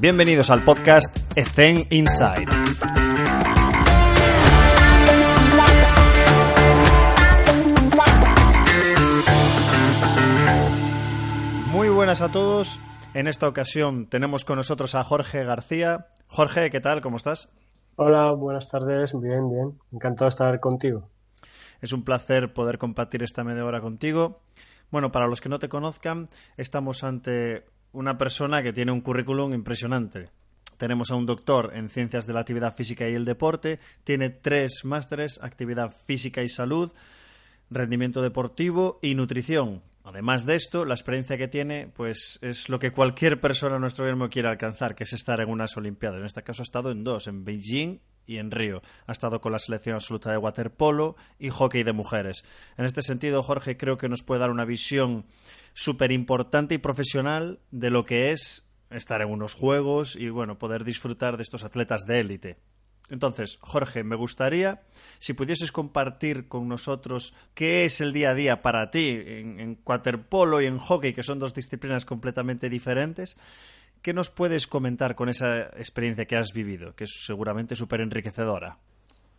Bienvenidos al podcast Ethen Inside. Muy buenas a todos. En esta ocasión tenemos con nosotros a Jorge García. Jorge, ¿qué tal? ¿Cómo estás? Hola, buenas tardes. Bien, bien. Encantado de estar contigo. Es un placer poder compartir esta media hora contigo. Bueno, para los que no te conozcan, estamos ante una persona que tiene un currículum impresionante. Tenemos a un doctor en ciencias de la actividad física y el deporte, tiene tres másteres, actividad física y salud, rendimiento deportivo y nutrición. Además de esto, la experiencia que tiene, pues es lo que cualquier persona en nuestro gobierno quiere alcanzar, que es estar en unas Olimpiadas. En este caso ha estado en dos, en Beijing y en Río. Ha estado con la selección absoluta de waterpolo y hockey de mujeres. En este sentido, Jorge creo que nos puede dar una visión súper importante y profesional de lo que es estar en unos juegos y bueno, poder disfrutar de estos atletas de élite. Entonces, Jorge, me gustaría si pudieses compartir con nosotros qué es el día a día para ti en, en y en hockey, que son dos disciplinas completamente diferentes. ¿Qué nos puedes comentar con esa experiencia que has vivido, que es seguramente súper enriquecedora?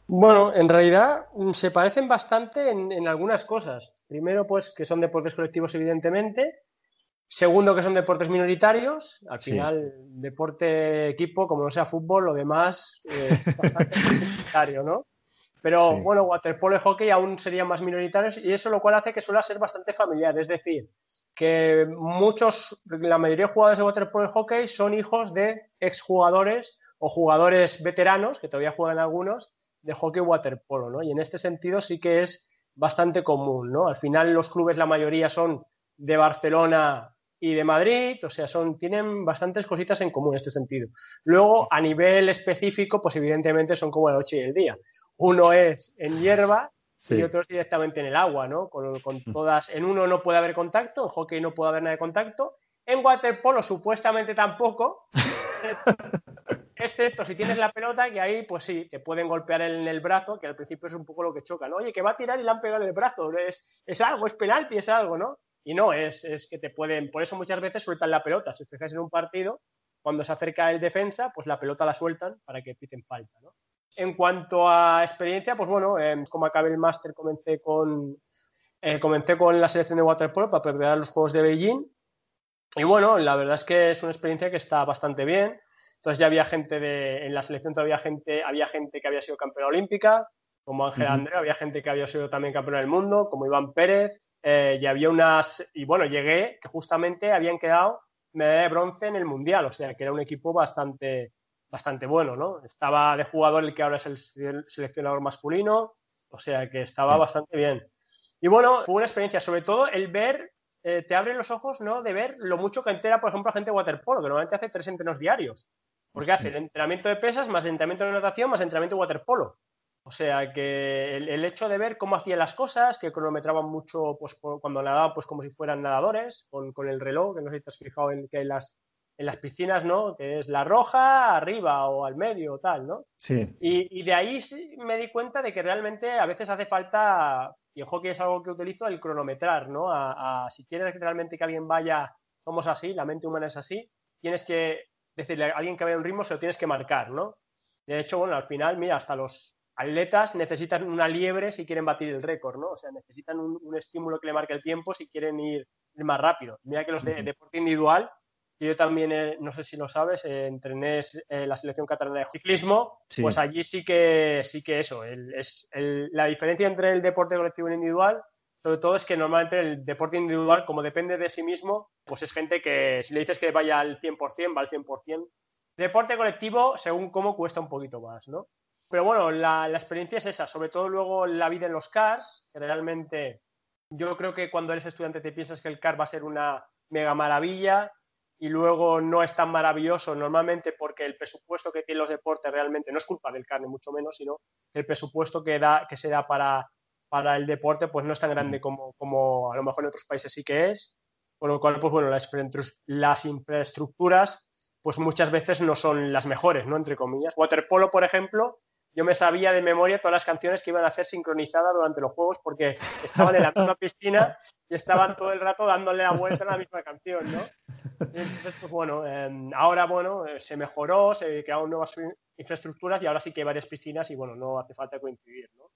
Bueno, en realidad se parecen bastante en, en, algunas cosas. Primero, pues que son deportes colectivos, evidentemente. Segundo, que son deportes minoritarios. Al Sí. final, deporte equipo, como no sea fútbol, lo demás eh, es bastante minoritario, ¿no? Pero Sí. bueno, waterpolo y hockey aún serían más minoritarios y eso lo cual hace que suele ser bastante familiar. Es decir, que muchos, la mayoría de jugadores de waterpolo y hockey son hijos de exjugadores o jugadores veteranos, que todavía juegan algunos, de hockey waterpolo, ¿no? Y en este sentido sí que es bastante común, ¿no? Al final los clubes, la mayoría son de Barcelona y de Madrid, o sea, son, tienen bastantes cositas en común en este sentido. Luego, a nivel específico, pues evidentemente son como la noche y el día. Uno es en hierba y otro es directamente en el agua, ¿no? Con, con todas, en uno no puede haber contacto, en hockey no puede haber nada de contacto, en waterpolo supuestamente tampoco, excepto si tienes la pelota, que ahí pues sí, te pueden golpear en el brazo, que al principio es un poco lo que choca, ¿no? Oye, que va a tirar y le han pegado en el brazo, es, es algo, es penalti, es algo, ¿no? Y no, es, es que te pueden, por eso muchas veces sueltan la pelota, si os en un partido, cuando se acerca el defensa, pues la pelota la sueltan para que piten falta, ¿no? En cuanto a experiencia, pues bueno, eh, como acabé el máster comencé con, eh, comencé con la selección de waterpolo para preparar los Juegos de Beijing. Y bueno, la verdad es que es una experiencia que está bastante bien. Entonces ya había gente de, en la selección todavía gente, había gente que había sido campeona olímpica, como Ángel. Andreu, había gente que había sido también campeona del mundo, como Iván Pérez, eh, y había unas, y bueno, llegué que justamente habían quedado medalla de bronce en el Mundial, o sea que era un equipo bastante, bastante bueno, ¿no? Estaba de jugador el que ahora es el se- seleccionador masculino, o sea que estaba bastante bien. Y bueno, fue una experiencia, sobre todo el ver, eh, te abre los ojos, ¿no? De ver lo mucho que entera, por ejemplo, la gente de waterpolo, que normalmente hace tres entrenos diarios. Porque el entrenamiento de pesas, más entrenamiento de natación, más entrenamiento de waterpolo. O sea que el, el hecho de ver cómo hacían las cosas, que cronometraban mucho pues, cu- cuando nadaban, pues como si fueran nadadores, con, con el reloj, que no sé si te has fijado en que hay las, en las piscinas, ¿no? Que es la roja, arriba o al medio o tal, ¿no? Sí. Y, y de ahí sí me di cuenta de que realmente a veces hace falta, y en hockey es algo que utilizo, el cronometrar, ¿no? A, a- si quieres realmente que alguien vaya, somos así, la mente humana es así, tienes que decirle a alguien que vaya a un ritmo, se lo tienes que marcar, ¿no? De hecho, bueno, al final, mira, hasta los atletas necesitan una liebre si quieren batir el récord, ¿no? O sea, necesitan un, un estímulo que le marque el tiempo si quieren ir, ir más rápido. Mira que los de deporte individual, que yo también, eh, no sé si lo sabes, eh, entrené eh, la selección catalana de ciclismo, Sí. pues allí sí que sí que eso, el- es el- la diferencia entre el deporte colectivo y el individual, sobre todo es que normalmente el deporte individual, como depende de sí mismo, pues es gente que si le dices que vaya al 100%, va al 100%. Deporte colectivo, según cómo, cuesta un poquito más, ¿no? Pero bueno, la, la experiencia es esa, sobre todo luego la vida en los cars, que realmente yo creo que cuando eres estudiante te piensas que el car va a ser una mega maravilla y luego no es tan maravilloso normalmente porque el presupuesto que tienen los deportes realmente no es culpa del car ni mucho menos, sino el presupuesto que, da, que se da para, para el deporte pues no es tan grande como, como a lo mejor en otros países sí que es, con lo cual pues bueno, las, las infraestructuras pues muchas veces no son las mejores, ¿no? Entre comillas. Waterpolo, por ejemplo, yo me sabía de memoria todas las canciones que iban a hacer sincronizadas durante los juegos porque estaban en la misma piscina y estaban todo el rato dándole la vuelta a la misma canción, ¿no? entonces, pues bueno, em, ahora, bueno, eh, se mejoró, se crearon nuevas infraestructuras y ahora sí que hay varias piscinas y, bueno, no hace falta coincidir, ¿no?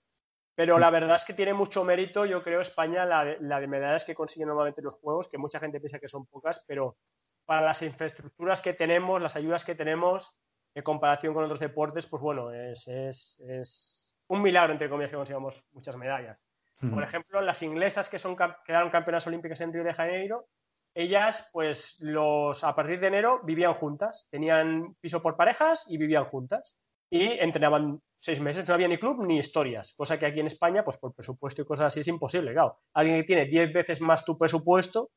Pero la verdad es que tiene mucho mérito, yo creo, España, la de, medallas que consigue normalmente los juegos, que mucha gente piensa que son pocas, pero para las infraestructuras que tenemos, las ayudas que tenemos, en comparación con otros deportes, pues bueno, es, es, un milagro, entre comillas, que consigamos muchas medallas. Por ejemplo, las inglesas que son quedaron campeonas olímpicas en Río de Janeiro, ellas, pues los, a partir de enero vivían juntas, tenían piso por parejas y vivían juntas y entrenaban seis meses, no había ni club ni historias, cosa que aquí en España, pues por presupuesto y cosas así es imposible, claro. Alguien que tiene diez veces más tu presupuesto,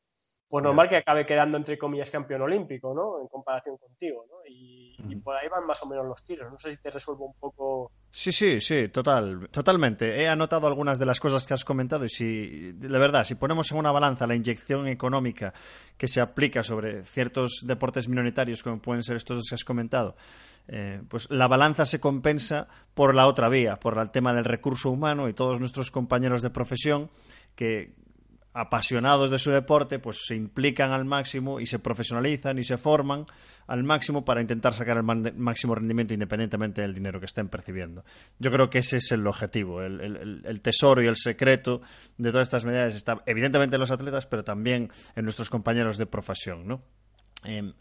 pues normal que acabe quedando entre comillas campeón olímpico, ¿no? En comparación contigo, ¿no? Y, por ahí van más o menos los tiros. No sé si te resuelvo un poco. Sí, sí, sí, total, totalmente. He anotado algunas de las cosas que has comentado y si, de verdad, si ponemos en una balanza la inyección económica que se aplica sobre ciertos deportes minoritarios, como pueden ser estos que has comentado, eh, pues la balanza se compensa por la otra vía, por el tema del recurso humano y todos nuestros compañeros de profesión que apasionados de su deporte, pues se implican al máximo y se profesionalizan y se forman al máximo para intentar sacar el máximo rendimiento independientemente del dinero que estén percibiendo. Yo creo que ese es el objetivo, el, tesoro y el secreto de todas estas medidas está evidentemente en los atletas, pero también en nuestros compañeros de profesión. Em,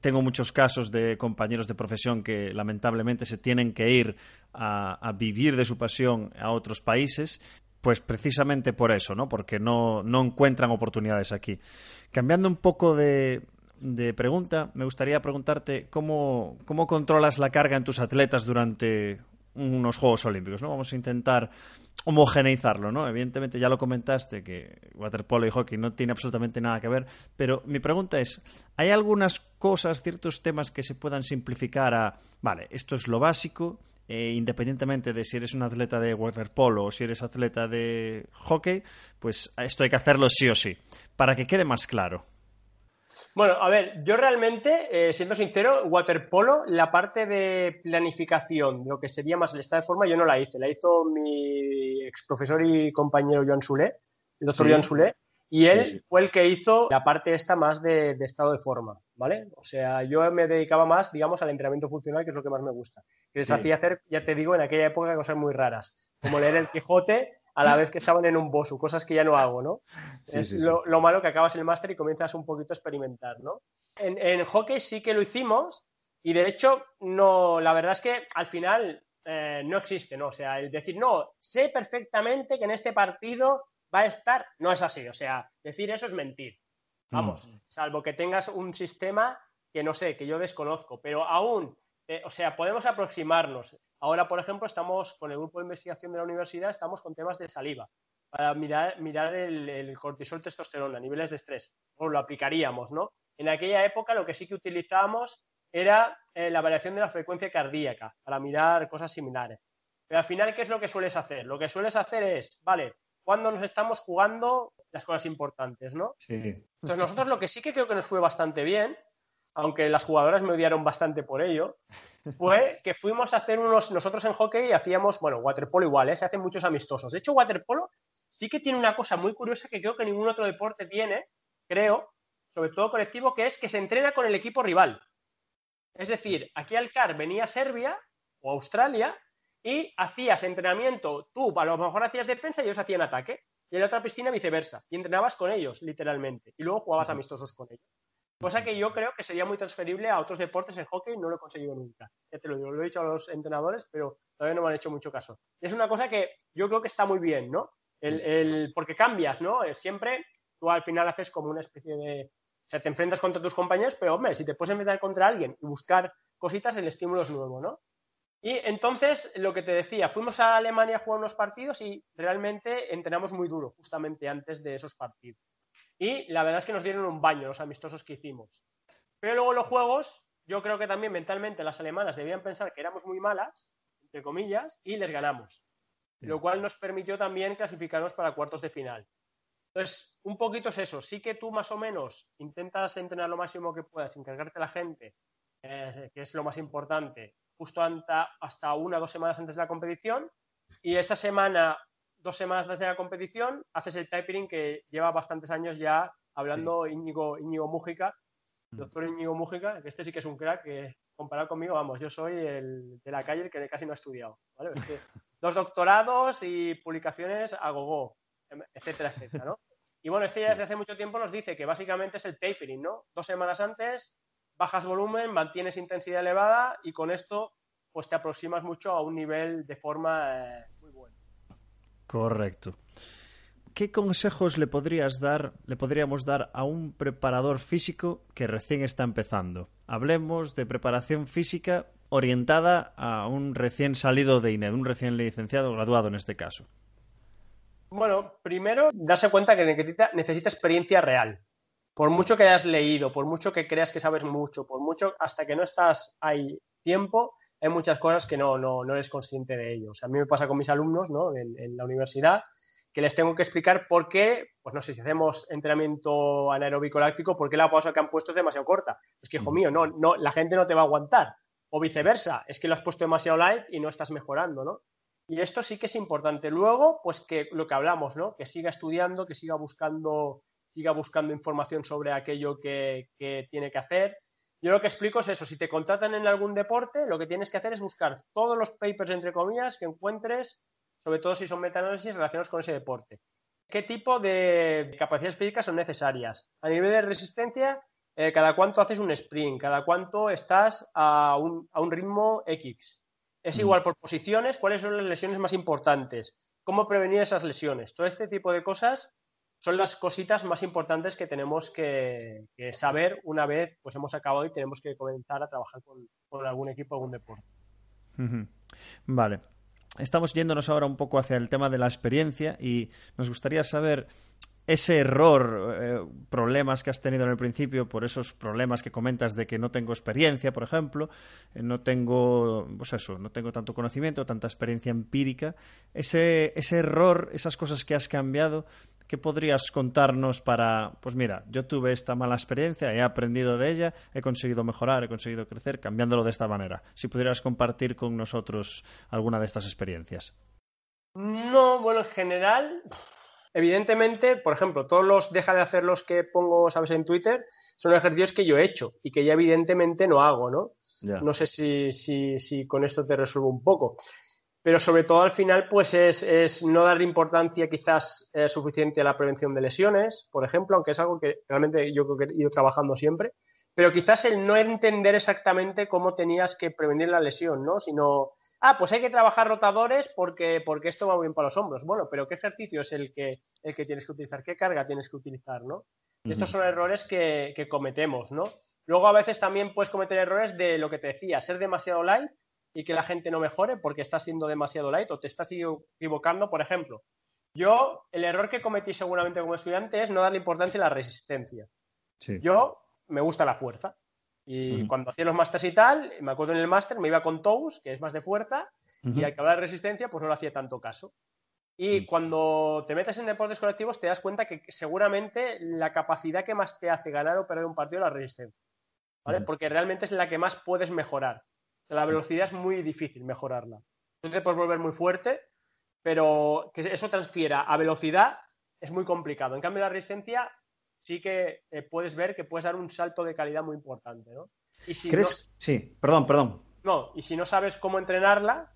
tengo muchos casos de compañeros de profesión que lamentablemente se tienen que ir a, vivir de su pasión a otros países pues precisamente por eso, ¿no? Porque no, encuentran oportunidades aquí. Cambiando un poco de, pregunta, me gustaría preguntarte cómo, cómo controlas la carga en tus atletas durante unos Juegos Olímpicos, ¿no? Vamos a intentar homogeneizarlo, ¿no? Evidentemente ya lo comentaste que waterpolo y hockey no tiene absolutamente nada que ver, pero mi pregunta es, ¿hay algunas cosas, ciertos temas que se puedan simplificar a, vale, esto es lo básico, eh, independientemente de si eres un atleta de waterpolo o si eres atleta de hockey, pues esto hay que hacerlo sí o sí, para que quede más claro. Bueno, a ver, yo realmente, eh, siendo sincero, waterpolo, la parte de planificación, lo que sería más el estado de forma, yo no la hice. La hizo mi ex profesor y compañero Joan Sule, el doctor Joan Sule, y él fue el que hizo la parte esta más de, estado de forma, ¿vale? O sea, yo me dedicaba más, digamos, al entrenamiento funcional, que es lo que más me gusta. Que les hacía hacer, ya te digo, en aquella época cosas muy raras, como leer el Quijote a la vez que estaban en un bosu, cosas que ya no hago, ¿no? es lo, malo que acabas el máster y comienzas un poquito a experimentar, ¿no? En, hockey sí que lo hicimos y de hecho, no, la verdad es que al final eh, no existe, ¿no? O sea, el decir, no, sé perfectamente que en este partido va a estar, no es así. O sea, decir eso es mentir. Vamos, mm. salvo que tengas un sistema que no sé, que yo desconozco, pero aún, eh, o sea, podemos aproximarnos. Ahora, por ejemplo, estamos con el grupo de investigación de la universidad, estamos con temas de saliva para mirar, mirar el, cortisol testosterona, niveles de estrés. O lo aplicaríamos, ¿no? En aquella época lo que sí que utilizábamos era eh, la variación de la frecuencia cardíaca para mirar cosas similares. Pero al final, ¿qué es lo que sueles hacer? Lo que sueles hacer es, vale, cuando nos estamos jugando las cosas importantes, ¿no? Sí. Entonces nosotros lo que sí que creo que nos fue bastante bien, aunque las jugadoras me odiaron bastante por ello, fue que fuimos a hacer unos, nosotros en hockey hacíamos, bueno, waterpolo igual, ¿eh? se hacen muchos amistosos. De hecho, waterpolo sí que tiene una cosa muy curiosa que creo que ningún otro deporte tiene, creo, sobre todo colectivo, que es que se entrena con el equipo rival. Es decir, aquí al CAR venía Serbia o Australia y hacías entrenamiento, tú a lo mejor hacías defensa y ellos hacían ataque, y en la otra piscina viceversa, y entrenabas con ellos, literalmente, y luego jugabas amistosos con ellos. Cosa que yo creo que sería muy transferible a otros deportes en hockey, no lo he conseguido nunca. Ya te lo digo, lo he dicho a los entrenadores, pero todavía no me han hecho mucho caso. es una cosa que yo creo que está muy bien, ¿no? El, porque cambias, ¿no? Siempre tú al final haces como una especie de... O sea, te enfrentas contra tus compañeros, pero hombre, si te puedes enfrentar contra alguien y buscar cositas, el estímulo es nuevo, ¿no? Y entonces, lo que te decía, fuimos a Alemania a jugar unos partidos y realmente entrenamos muy duro, justamente antes de esos partidos. Y la verdad es que nos dieron un baño los amistosos que hicimos. Pero luego los juegos, yo creo que también mentalmente las alemanas debían pensar que éramos muy malas, entre comillas, y les ganamos. Lo cual nos permitió también clasificarnos para cuartos de final. Entonces, un poquito es eso. Sí que tú más o menos intentas entrenar lo máximo que puedas, encargarte a la gente, eh, que es lo más importante, justo hasta una o dos semanas antes de la competición y esa semana, dos semanas antes de la competición, haces el tapering que lleva bastantes años ya hablando Íñigo, Íñigo Mújica, mm. doctor Íñigo Mújica, que este sí que es un crack, que comparado conmigo, vamos, yo soy el de la calle el que casi no ha estudiado, dos doctorados y publicaciones a gogo, etcétera, etcétera, ¿no? Y bueno, este ya desde hace mucho tiempo nos dice que básicamente es el tapering, ¿no? Dos semanas antes bajas volumen, mantienes intensidad elevada y con esto pues te aproximas mucho a un nivel de forma eh, muy bueno. Correcto. ¿Qué consejos le podrías dar, le podríamos dar a un preparador físico que recién está empezando? Hablemos de preparación física orientada a un recién salido de INED, un recién licenciado graduado en este caso. Bueno, primero, darse cuenta que necesita, necesita experiencia real por mucho que hayas leído, por mucho que creas que sabes mucho, por mucho hasta que no estás ahí tiempo, hay muchas cosas que no, no, no eres consciente de ello. O sea, a mí me pasa con mis alumnos ¿no? en, la universidad que les tengo que explicar por qué, pues no sé, si hacemos entrenamiento anaeróbico láctico, por qué la pausa que han puesto es demasiado corta. Es que, hijo mío, no, no, la gente no te va a aguantar. O viceversa, es que lo has puesto demasiado light y no estás mejorando, ¿no? Y esto sí que es importante. Luego, pues que lo que hablamos, ¿no? Que siga estudiando, que siga buscando siga buscando información sobre aquello que, tiene que hacer. Yo lo que explico es eso, si te contratan en algún deporte, lo que tienes que hacer es buscar todos los papers, entre comillas, que encuentres, sobre todo si son metaanálisis relacionados con ese deporte. ¿Qué tipo de capacidades físicas son necesarias? A nivel de resistencia, eh, cada cuánto haces un sprint, cada cuánto estás a un, a un ritmo X. Es mm. igual por posiciones, cuáles son las lesiones más importantes, cómo prevenir esas lesiones. Todo este tipo de cosas son las cositas más importantes que tenemos que, saber una vez pues hemos acabado y tenemos que comenzar a trabajar con, algún equipo, algún deporte. Vale. Estamos yéndonos ahora un poco hacia el tema de la experiencia y nos gustaría saber ese error, eh, problemas que has tenido en el principio, por esos problemas que comentas de que no tengo experiencia, por ejemplo, eh, no tengo, pues eso, no tengo tanto conocimiento, tanta experiencia empírica, ese, ese error, esas cosas que has cambiado, ¿Qué podrías contarnos para, pues mira, yo tuve esta mala experiencia, he aprendido de ella, he conseguido mejorar, he conseguido crecer, cambiándolo de esta manera? Si pudieras compartir con nosotros alguna de estas experiencias. No, bueno, en general, evidentemente, por ejemplo, todos los deja de hacer los que pongo, sabes, en Twitter, son ejercicios que yo he hecho y que ya evidentemente no hago, ¿no? No sé si, si, si con esto te resuelvo un poco pero sobre todo al final pues es, no darle importancia quizás eh, suficiente a la prevención de lesiones, por ejemplo, aunque es algo que realmente yo creo que he ido trabajando siempre, pero quizás el no entender exactamente cómo tenías que prevenir la lesión, ¿no? Sino, ah, pues hay que trabajar rotadores porque, porque esto va bien para los hombros. Bueno, pero ¿qué ejercicio es el que, el que tienes que utilizar? ¿Qué carga tienes que utilizar, no? Estos son errores que, que cometemos, ¿no? Luego a veces también puedes cometer errores de lo que te decía, ser demasiado light y que la gente no mejore porque estás siendo demasiado light o te estás equivocando. Por ejemplo, yo el error que cometí seguramente como estudiante es no darle importancia a la resistencia. Yo me gusta la fuerza. Y cuando hacía los másters y tal, me acuerdo en el máster, me iba con toes, que es más de fuerza, y al acabar de resistencia, pues no le hacía tanto caso. Y cuando te metes en deportes colectivos, te das cuenta que seguramente la capacidad que más te hace ganar o perder un partido es la resistencia. ¿vale? Porque realmente es la que más puedes mejorar. La velocidad es muy difícil mejorarla. Entonces puedes volver muy fuerte, pero que eso transfiera a velocidad es muy complicado. En cambio, la resistencia sí que eh, puedes ver que puedes dar un salto de calidad muy importante, ¿no? Y si ¿Crees? sí, perdón, perdón. No, y si no sabes cómo entrenarla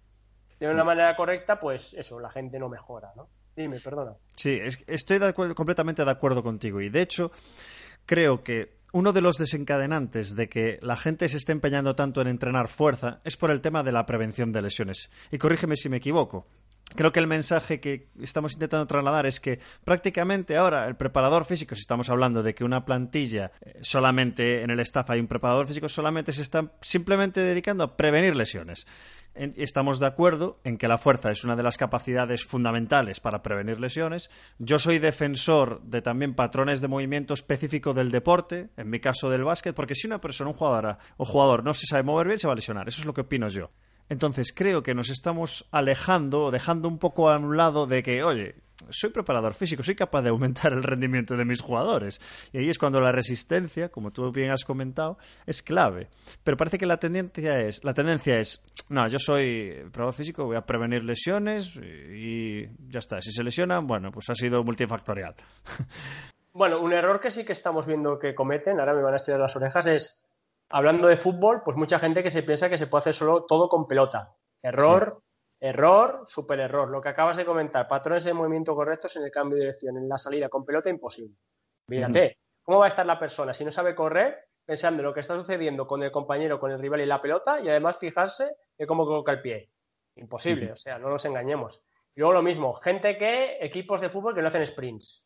de una manera correcta, pues eso, la gente no mejora, ¿no? Dime, perdona. Sí, estoy completamente de acuerdo contigo. Y de hecho, creo que uno de los desencadenantes de que la gente se esté empeñando tanto en entrenar fuerza es por el tema de la prevención de lesiones. Y corrígeme si me equivoco. Creo que el mensaje que estamos intentando trasladar es que prácticamente ahora el preparador físico, si estamos hablando de que una plantilla eh, solamente en el staff hay un preparador físico, solamente se está simplemente dedicando a prevenir lesiones estamos de acuerdo en que la fuerza es una de las capacidades fundamentales para prevenir lesiones. Yo soy defensor de también patrones de movimiento específico del deporte, en mi caso del básquet, porque si una persona, un jugador o jugador no se sabe mover bien, se va a lesionar. Eso es lo que opino yo. Entonces creo que nos estamos alejando, dejando un poco a un lado de que, oye, soy preparador físico, soy capaz de aumentar el rendimiento de mis jugadores. Y ahí es cuando la resistencia, como tú bien has comentado, es clave. Pero parece que la tendencia es, la tendencia es, no, yo soy preparador físico, voy a prevenir lesiones y ya está. Si se lesionan, bueno, pues ha sido multifactorial. Bueno, un error que sí que estamos viendo que cometen, ahora me van a estirar las orejas, es, hablando de fútbol, pues mucha gente que se piensa que se puede hacer solo todo con pelota. Error, error, super error. Lo que acabas de comentar, patrones de movimiento correctos en el cambio de dirección, en la salida con pelota, imposible. Mírate, ¿cómo va a estar la persona si no sabe correr pensando en lo que está sucediendo con el compañero, con el rival y la pelota y además fijarse en cómo coloca el pie? Imposible, o sea, no nos engañemos. Y luego lo mismo, gente que, equipos de fútbol que no hacen sprints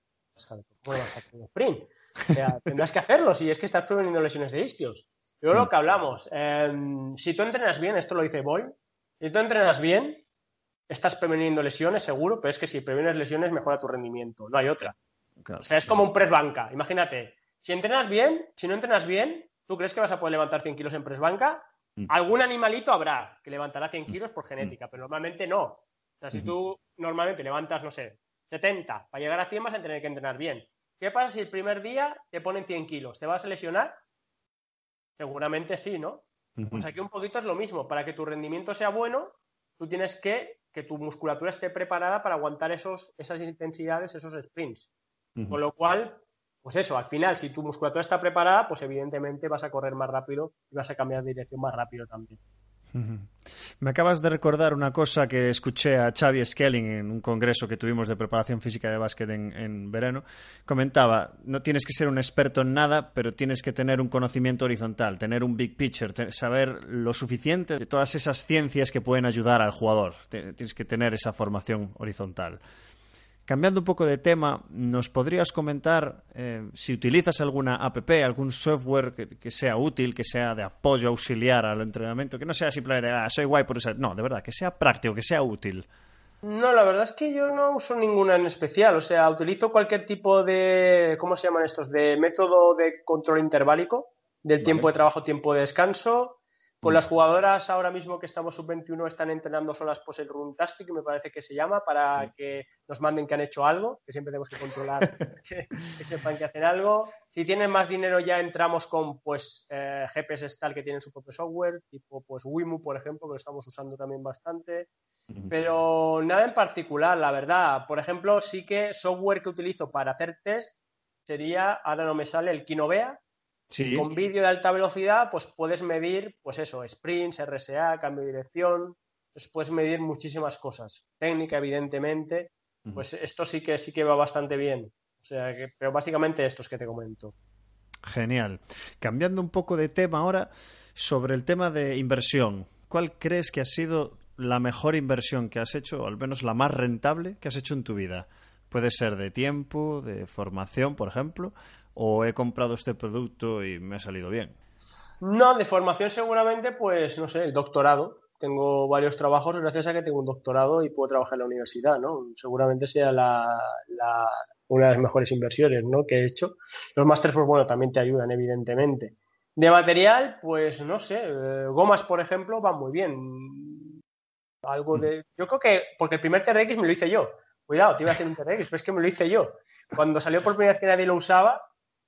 tendrás que hacerlo si es que estás preveniendo lesiones de isquios. Luego lo que hablamos, em, si tú entrenas bien, esto lo dice Boy, si tú entrenas bien, estás preveniendo lesiones seguro, pero es que si previenes lesiones mejora tu rendimiento, no hay otra. o sea, es como un press banca. Imagínate, si entrenas bien, si no entrenas bien, ¿tú crees que vas a poder levantar 100 kilos en press banca? Mm. Algún animalito habrá que levantará 100 kilos por genética, pero normalmente no. O sea, si tú normalmente levantas, no sé, 70. Para llegar a 100 vas a tener que entrenar bien. ¿Qué pasa si el primer día te ponen 100 kilos? ¿Te vas a lesionar? Seguramente sí, ¿no? Pues aquí un poquito es lo mismo. Para que tu rendimiento sea bueno, tú tienes que que tu musculatura esté preparada para aguantar esos, esas intensidades, esos sprints. Con lo cual, pues eso, al final, si tu musculatura está preparada, pues evidentemente vas a correr más rápido y vas a cambiar de dirección más rápido también. Me acabas de recordar una cosa que escuché a Xavi Skelling en un congreso que tuvimos de preparación física de básquet en, verano. Comentaba, no tienes que ser un experto en nada, pero tienes que tener un conocimiento horizontal, tener un big picture, saber lo suficiente de todas esas ciencias que pueden ayudar al jugador. Tienes que tener esa formación horizontal. Cambiando un poco de tema, ¿nos podrías comentar eh, si utilizas alguna app, algún software que, sea útil, que sea de apoyo auxiliar al entrenamiento, que no sea simplemente, ah, soy guay por usar, no, de verdad, que sea práctico, que sea útil? No, la verdad es que yo no uso ninguna en especial, o sea, utilizo cualquier tipo de, ¿cómo se llaman estos? De método de control interválico, del tiempo de trabajo, tiempo de descanso, con las jugadoras ahora mismo que estamos sub-21 están entrenando solas pues el Runtastic, me parece que se llama, para que nos manden que han hecho algo, que siempre tenemos que controlar que, sepan que hacen algo. Si tienen más dinero ya entramos con pues eh, GPS Stal que tienen su propio software, tipo pues Wimu, por ejemplo, que lo estamos usando también bastante. Pero nada en particular, la verdad. Por ejemplo, sí que software que utilizo para hacer test sería, ahora no me sale, el Kinovea, con vídeo de alta velocidad, pues puedes medir, pues eso, sprints, RSA, cambio de dirección, pues puedes medir muchísimas cosas. Técnica, evidentemente, pues esto sí que sí que va bastante bien. O sea, que, pero básicamente estos que te comento. Genial. Cambiando un poco de tema ahora, sobre el tema de inversión. ¿Cuál crees que ha sido la mejor inversión que has hecho, o al menos la más rentable que has hecho en tu vida? Puede ser de tiempo, de formación, por ejemplo, o he comprado este producto y me ha salido bien? No, de formación seguramente, pues no sé, el doctorado. Tengo varios trabajos gracias a que tengo un doctorado y puedo trabajar en la universidad, ¿no? Seguramente sea la, una de las mejores inversiones, ¿no? Que he hecho. Los másteres, pues bueno, también te ayudan, evidentemente. De material, pues no sé, eh, gomas, por ejemplo, van muy bien. Algo de. Yo creo que. Porque el primer TRX me lo hice yo. Cuidado, te iba a hacer un TRX, pero es que me lo hice yo. Cuando salió por primera vez que nadie lo usaba,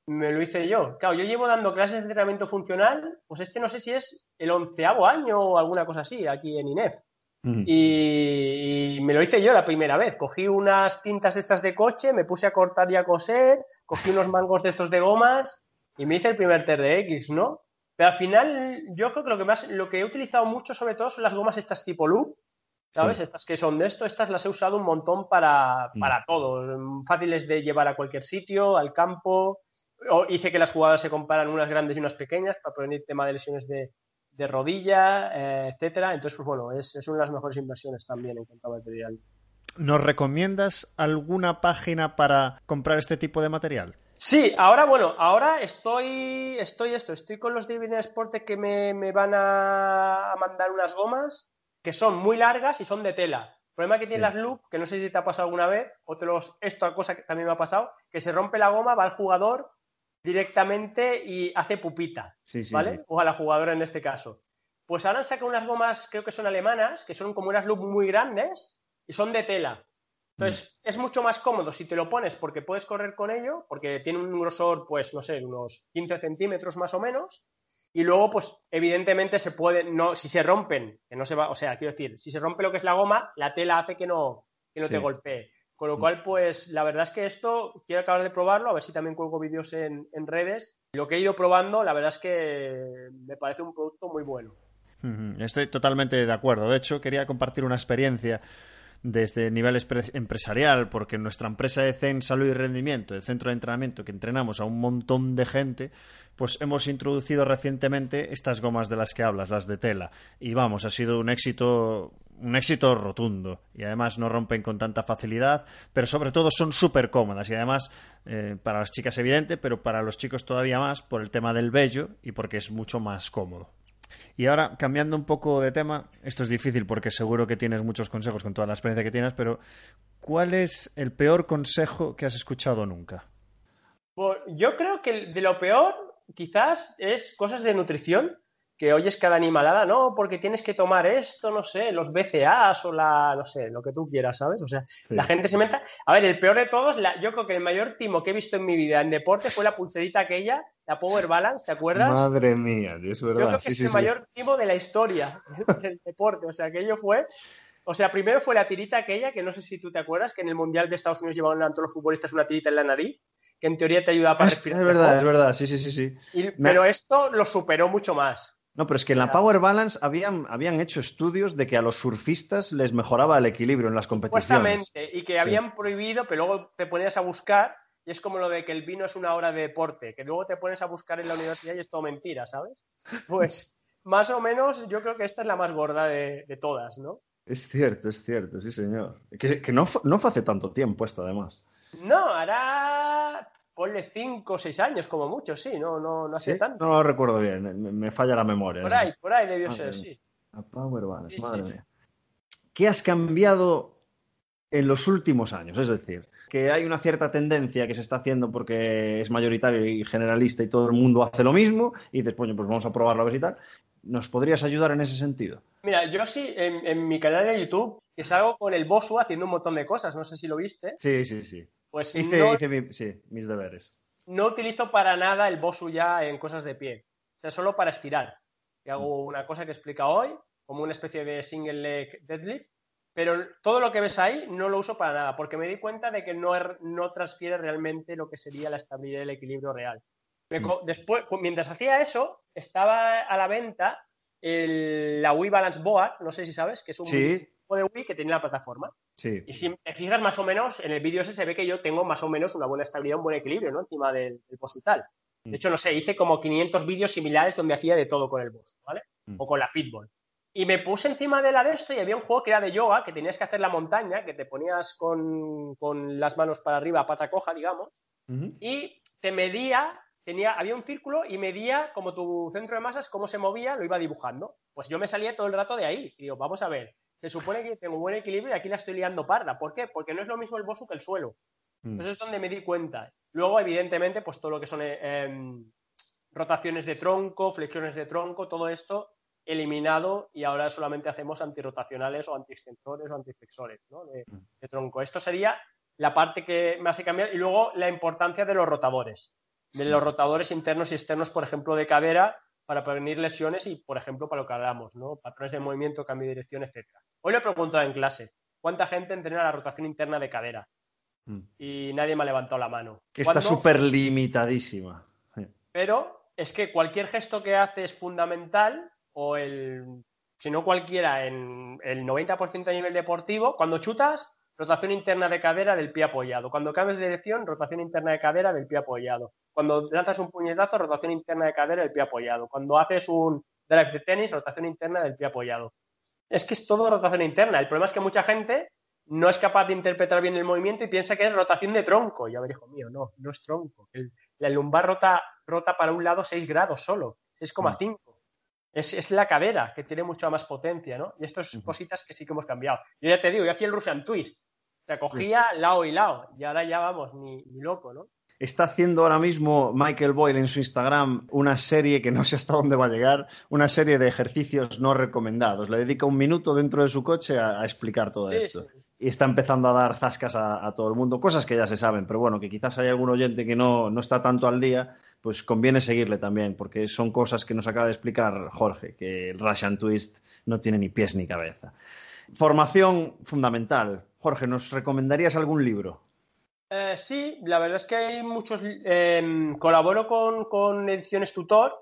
me lo hice yo. Claro, yo llevo dando clases de entrenamiento funcional, pues este no sé si es el onceavo año o alguna cosa así, aquí en INEF. y, me lo hice yo la primera vez. Cogí unas tintas estas de coche, me puse a cortar y a coser, cogí unos mangos de estos de gomas y me hice el primer TRX, ¿no? Pero al final, yo creo que lo que más, lo que he utilizado mucho sobre todo son las gomas estas tipo loop, ¿sabes? Estas que son de esto, estas las he usado un montón para, para mm. todo. Fáciles de llevar a cualquier sitio, al campo, hice que las jugadas se comparan unas grandes y unas pequeñas para prevenir tema de lesiones de, rodilla, eh, etcétera. Entonces, pues bueno, es, una de las mejores inversiones también en cuanto a material. ¿Nos recomiendas alguna página para comprar este tipo de material? Sí, ahora bueno, ahora estoy, estoy esto, estoy con los Sport que me, van a, mandar unas gomas que son muy largas y son de tela. El problema que tiene las Loop, que no sé si te ha pasado alguna vez, o te los, esto cosa que también me ha pasado, que se rompe la goma, va el jugador directamente y hace pupita, ¿vale? O a la jugadora en este caso. Pues ahora han sacado unas gomas, creo que son alemanas, que son como unas loop muy grandes y son de tela. Entonces, mm. es mucho más cómodo si te lo pones porque puedes correr con ello, porque tiene un grosor, pues, no sé, unos 15 centímetros más o menos. Y luego, pues, evidentemente se puede, no, si se rompen, que no se va, o sea, quiero decir, si se rompe lo que es la goma, la tela hace que no, que no te golpee. Con lo mm. cual, pues la verdad es que esto quiero acabar de probarlo, a ver si también cuelgo vídeos en, redes. Lo que he ido probando, la verdad es que me parece un producto muy bueno. Estoy totalmente de acuerdo. De hecho, quería compartir una experiencia desde nivel empresarial, porque nuestra empresa de Zen Salud y Rendimiento, de centro de entrenamiento, que entrenamos a un montón de gente, pues hemos introducido recientemente estas gomas de las que hablas, las de tela. Y vamos, ha sido un éxito un éxito rotundo y además no rompen con tanta facilidad, pero sobre todo son súper cómodas y además eh, para las chicas evidente, pero para los chicos todavía más por el tema del vello y porque es mucho más cómodo. Y ahora, cambiando un poco de tema, esto es difícil porque seguro que tienes muchos consejos con toda la experiencia que tienes, pero ¿cuál es el peor consejo que has escuchado nunca? Pues yo creo que de lo peor quizás es cosas de nutrición que oyes cada animalada, no, porque tienes que tomar esto, no sé, los BCAs o la, no sé, lo que tú quieras, ¿sabes? O sea, la gente se meta. A ver, el peor de todos, la, yo creo que el mayor timo que he visto en mi vida en deporte fue la pulserita aquella, la Power Balance, ¿te acuerdas? Madre mía, es verdad. Yo creo que es el mayor timo de la historia del deporte, o sea, aquello fue. O sea, primero fue la tirita aquella, que no sé si tú te acuerdas, que en el Mundial de Estados Unidos llevaban a todos los futbolistas una tirita en la nariz, que en teoría te ayuda para respirar. Es verdad, es verdad, sí, sí, sí. sí. Pero esto lo superó mucho más. No, pero es que en la Power Balance habían, habían hecho estudios de que a los surfistas les mejoraba el equilibrio en las competiciones. Supuestamente, y que habían prohibido, pero luego te ponías a buscar, y es como lo de que el vino es una hora de deporte, que luego te pones a buscar en la universidad y es todo mentira, ¿sabes? Pues más o menos yo creo que esta es la más gorda de, todas, ¿no? Es cierto, es cierto, sí, señor. Que, no, no fue hace tanto tiempo esto, además. No, hará ponle 5 o 6 años como mucho, sí, no, no, no hace tanto. No lo recuerdo bien, me, falla la memoria. Por ahí, por ahí debió ser, sí. A Power Balance, madre mía. ¿Qué has cambiado en los últimos años? Es decir, que hay una cierta tendencia que se está haciendo porque es mayoritario y generalista y todo el mundo hace lo mismo y después pues vamos a probarlo a ver si tal. ¿Nos podrías ayudar en ese sentido? Mira, yo sí, en, en mi canal de YouTube, que salgo con el Bosu haciendo un montón de cosas, no sé si lo viste. Sí, sí, sí. Pues hice, sí, mis deberes. No utilizo para nada el Bosu ya en cosas de pie. O sea, solo para estirar. Y hago mm. una cosa que explica hoy, como una especie de single leg deadlift. Pero todo lo que ves ahí no lo uso para nada, porque me di cuenta de que no, er, no transfiere realmente lo que sería la estabilidad y el equilibrio real. Mm. Después, mientras hacía eso, estaba a la venta la Wii Balance Board, no sé si sabes, que es un, de Wii que tiene la plataforma. Y si te fijas más o menos, en el vídeo ese se ve que yo tengo más o menos una buena estabilidad, un buen equilibrio, ¿no? Encima del, del boss y tal. De mm. hecho, no sé, hice como 500 vídeos similares donde hacía de todo con el boss, ¿vale? Mm. O con la Fitball. Y me puse encima de la de esto y había un juego que era de yoga, que tenías que hacer la montaña, que te ponías con, las manos para arriba, pata coja, digamos, y te medía, tenía, había un círculo y medía como tu centro de masas, cómo se movía, lo iba dibujando. Pues yo me salía todo el rato de ahí. Y digo, vamos a ver, se supone que tengo buen equilibrio y aquí la estoy liando parda. ¿Por qué? Porque no es lo mismo el bosu que el suelo. Mm. Entonces es donde me di cuenta. Luego, evidentemente, pues todo lo que son eh, em, rotaciones de tronco, flexiones de tronco, todo esto eliminado y ahora solamente hacemos antirotacionales o antiextensores o antiflexores ¿no? de, mm. de, tronco. Esto sería la parte que me hace cambiar y luego la importancia de los rotadores, de los rotadores internos y externos, por ejemplo, de cadera para prevenir lesiones y, por ejemplo, para lo que hablamos, ¿no? patrones de movimiento, cambio de dirección, etcétera. Hoy le he preguntado en clase, ¿cuánta gente entrena la rotación interna de cadera? Mm. Y nadie me ha levantado la mano. Que está súper limitadísima. Pero es que cualquier gesto que hace es fundamental, o el, si no cualquiera, en el 90% a nivel deportivo, cuando chutas, rotación interna de cadera del pie apoyado. Cuando cambias de dirección, rotación interna de cadera del pie apoyado. Cuando lanzas un puñetazo, rotación interna de cadera del pie apoyado. Cuando haces un drive de tenis, rotación interna del pie apoyado es que es todo rotación interna. El problema es que mucha gente no es capaz de interpretar bien el movimiento y piensa que es rotación de tronco. Y a ver, hijo mío, no, no es tronco. la lumbar rota, rota para un lado 6 grados solo, 6,5. Es, es, la cadera que tiene mucha más potencia, ¿no? Y estas son cositas que sí que hemos cambiado. Yo ya te digo, yo hacía el Russian Twist. Te cogía lado y lado. Y ahora ya vamos, ni, ni loco, ¿no? Está haciendo ahora mismo Michael Boyle en su Instagram una serie que no sé hasta dónde va a llegar, una serie de ejercicios no recomendados. Le dedica un minuto dentro de su coche a, a explicar todo Sí, esto. sí. Y está empezando a dar zascas a, a todo el mundo, cosas que ya se saben, pero bueno, que quizás hay algún oyente que no, no está tanto al día, pues conviene seguirle también, porque son cosas que nos acaba de explicar Jorge, que el Russian Twist no tiene ni pies ni cabeza. Formación fundamental. Jorge, ¿nos recomendarías algún libro? Eh, sí, la verdad es que hay muchos. eh, colaboro con, con Ediciones Tutor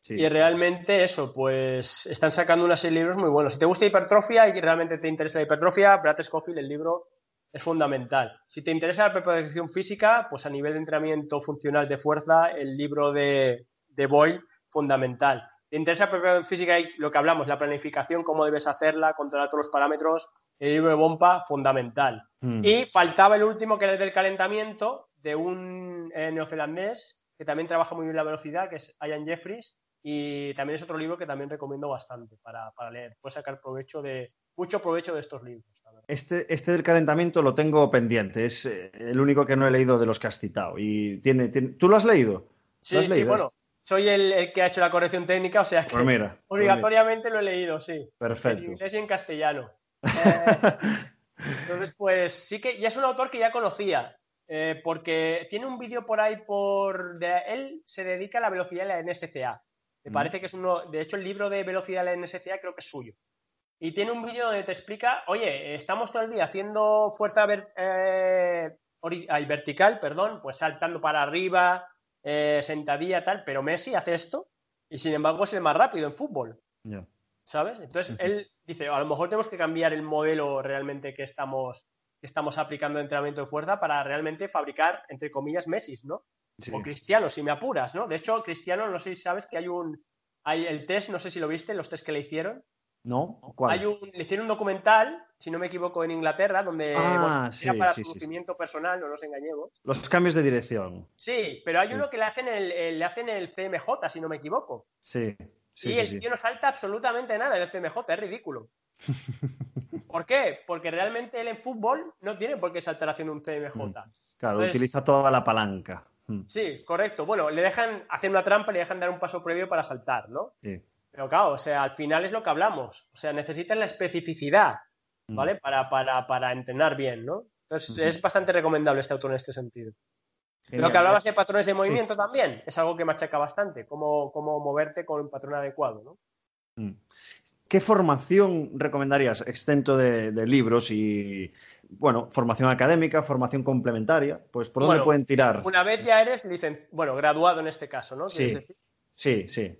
Sí. y realmente eso, pues están sacando una serie de libros muy buenos. Si te gusta hipertrofia y realmente te interesa la hipertrofia, Brad Scofield, el libro es fundamental. Si te interesa la preparación física, pues a nivel de entrenamiento funcional de fuerza, el libro de, de Boyle, fundamental. Te interesa la preparación física y lo que hablamos, la planificación, cómo debes hacerla, controlar todos los parámetros, de Bompa, fundamental. Mm. Y faltaba el último, que era el del calentamiento, de un eh, neozelandés que también trabaja muy bien la velocidad, que es Ian Jeffries. Y también es otro libro que también recomiendo bastante para, para leer. Puedes sacar provecho de, mucho provecho de estos libros. Este, este del calentamiento lo tengo pendiente, es eh, el único que no he leído de los que has citado. Y tiene, tiene- ¿Tú lo has leído? Sí, ¿Lo has sí, bueno, soy el, el que ha hecho la corrección técnica, o sea que Pues mira, pues obligatoriamente lo he leído, sí. Perfecto. En inglés y en castellano. Eh, entonces, pues sí que ya es un autor que ya conocía, eh, porque tiene un vídeo por ahí por... De, él se dedica a la velocidad de la NSCA. Me Mm. parece que es uno... De hecho, el libro de velocidad de la NSCA creo que es suyo. Y tiene un vídeo donde te explica, oye, estamos todo el día haciendo fuerza ver- eh, ay, vertical, perdón, pues saltando para arriba, eh, sentadilla, tal, pero Messi hace esto y sin embargo es el más rápido en fútbol. ¿Sabes? Entonces él dice, a lo mejor tenemos que cambiar el modelo realmente que estamos, que estamos aplicando de entrenamiento de fuerza para realmente fabricar, entre comillas, Messi, ¿no? Sí. O Cristiano, si me apuras, ¿no? De hecho, Cristiano, no sé si sabes que hay un, hay el test, no sé si lo viste, los test que le hicieron. ¿No? ¿Cuál? Hay un, le hicieron un documental, si no me equivoco, en Inglaterra, donde Ah, bueno, sí, era para sí, su conocimiento personal, no nos engañemos. Los cambios de dirección. Sí, pero hay uno que le hacen el, el- le hacen el CMJ, si no me equivoco. Sí, sí, y sí. el sí. tío no salta absolutamente nada en el CMJ, es ridículo. ¿Por qué? Porque realmente él en fútbol no tiene por qué saltar haciendo un CMJ. Claro, Entonces- utiliza toda la palanca. Mm, Sí, correcto. Bueno, le dejan hacer una trampa y le dejan dar un paso previo para saltar, ¿no? Sí. Pero claro, o sea, al final es lo que hablamos. O sea, necesitan la especificidad, Mm. ¿vale? Para, para, para entrenar bien, ¿no? Entonces es bastante recomendable este autor en este sentido. Lo que hablabas de patrones de movimiento también es algo que machaca bastante, cómo, cómo moverte con un patrón adecuado, ¿no? Mm. ¿Qué formación recomendarías, extento de, de libros y, bueno, formación académica, formación complementaria? Pues, ¿por dónde Bueno, pueden tirar? Una vez ya eres licen- bueno, graduado en este caso, ¿no? Sí. Sí, sí.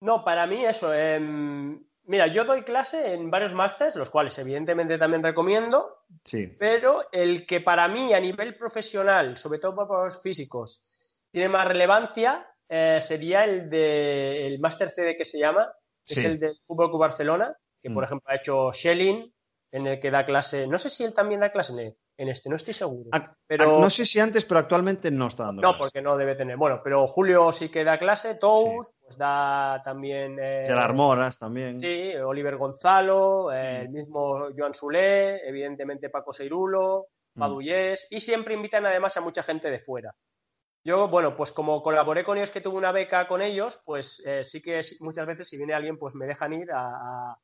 No, para mí eso. em, mira, yo doy clase en varios másters, los cuales evidentemente también recomiendo, Sí. pero el que para mí a nivel profesional, sobre todo para los físicos, tiene más relevancia eh, sería el de el máster CD que se llama, que Sí. es el del Fútbol Club Barcelona, que por Mm. ejemplo ha hecho Schelling, en el que da clase, no sé si él también da clase en, en este, no estoy seguro. Ac- pero No sé si antes, pero actualmente no está dando no, clase. porque no debe tener. Bueno, pero Julio sí que da clase, Tous, pues da también. eh, Gerard Moras también. Sí, Oliver Gonzalo, eh, Mm. el mismo Joan Solé, evidentemente Paco Seirulo, Mm. Paduyés, y siempre invitan además a mucha gente de fuera. Yo, bueno, pues como colaboré con ellos, que tuve una beca con ellos, pues eh, sí que muchas veces si viene alguien, pues me dejan ir a,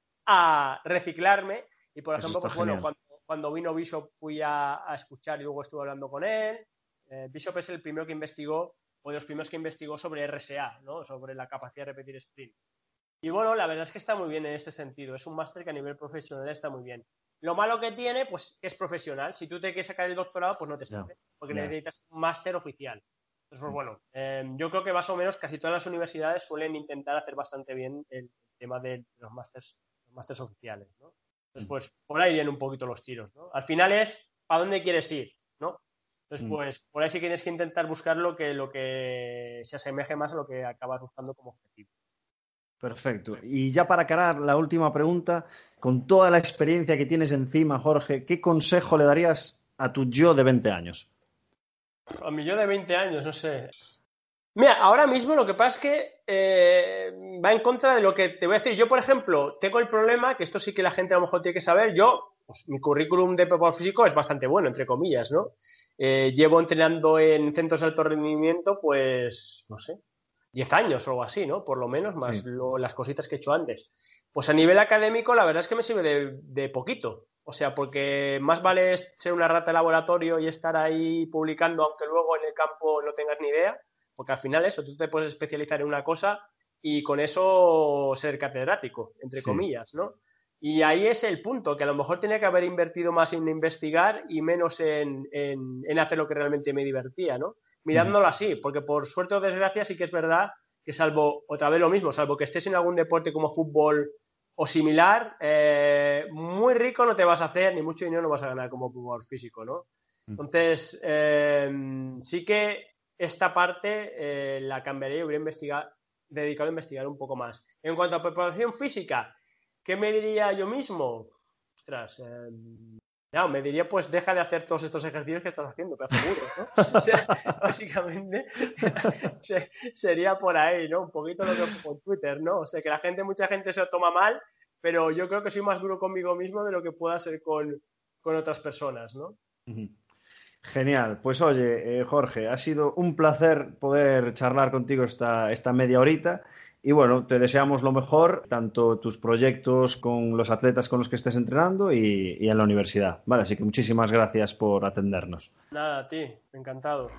reciclarme. Y por Eso ejemplo, pues bueno, cuando, cuando vino Bishop fui a, a escuchar y luego estuve hablando con él. Eh, Bishop es el primero que investigó, o de los primeros que investigó sobre RSA, ¿no? Sobre la capacidad de repetir sprint. Y bueno, la verdad es que está muy bien en este sentido. Es un máster que a nivel profesional está muy bien. Lo malo que tiene, pues que es profesional. Si tú te quieres sacar el doctorado, pues no te sirve, porque ya. necesitas un máster oficial. Entonces, pues Mm. bueno, eh, yo creo que más o menos casi todas las universidades suelen intentar hacer bastante bien el tema de los másters, los másters oficiales, ¿no? Entonces, pues por ahí vienen un poquito los tiros, ¿no? Al final es ¿a dónde quieres ir? ¿no? Entonces, Mm. pues por ahí sí tienes que intentar buscar lo que, lo que se asemeje más a lo que acabas buscando como objetivo. Perfecto. Y ya para acabar, la última pregunta. Con toda la experiencia que tienes encima, Jorge, ¿qué consejo le darías a tu yo de 20 años? A mi yo de 20 años, no sé. Mira, ahora mismo lo que pasa es que eh, va en contra de lo que te voy a decir. Yo, por ejemplo, tengo el problema, que esto sí que la gente a lo mejor tiene que saber, yo pues, mi currículum de preparador físico es bastante bueno, entre comillas, ¿no? Eh, llevo entrenando en centros de alto rendimiento, pues, no sé, 10 años o algo así, ¿no? Por lo menos, más las cositas que he hecho antes. Pues a nivel académico, la verdad es que me sirve de, poquito. O sea, porque más vale ser una rata de laboratorio y estar ahí publicando, aunque luego en el campo no tengas ni idea, porque al final eso, tú te puedes especializar en una cosa y con eso ser catedrático, entre comillas, ¿no? Y ahí es el punto, que a lo mejor tenía que haber invertido más en investigar y menos en, hacer lo que realmente me divertía, ¿no? Mirándolo así, porque por suerte o desgracia sí que es verdad que salvo, otra vez lo mismo, salvo que estés en algún deporte como fútbol o similar, eh, muy rico no te vas a hacer, ni mucho dinero no vas a ganar como jugador físico, ¿no? Entonces, eh, sí que esta parte eh, la cambiaría y hubiera dedicado a investigar un poco más. En cuanto a preparación física, ¿Qué me diría yo mismo? Ostras, eh, me diría, pues deja de hacer todos estos ejercicios que estás haciendo, pedazo burro, ¿no? O sea, básicamente sería por ahí, ¿no? Un poquito lo que por Twitter, ¿no? O sea, que la gente, mucha gente se lo toma mal, pero yo creo que soy más duro conmigo mismo de lo que pueda ser con, otras personas, ¿no? Genial. Pues oye, eh, Jorge, ha sido un placer poder charlar contigo esta, esta media horita. Y bueno, te deseamos lo mejor, tanto tus proyectos con los atletas con los que estés entrenando y, y en la universidad. Vale, así que muchísimas gracias por atendernos. Nada, a ti, encantado.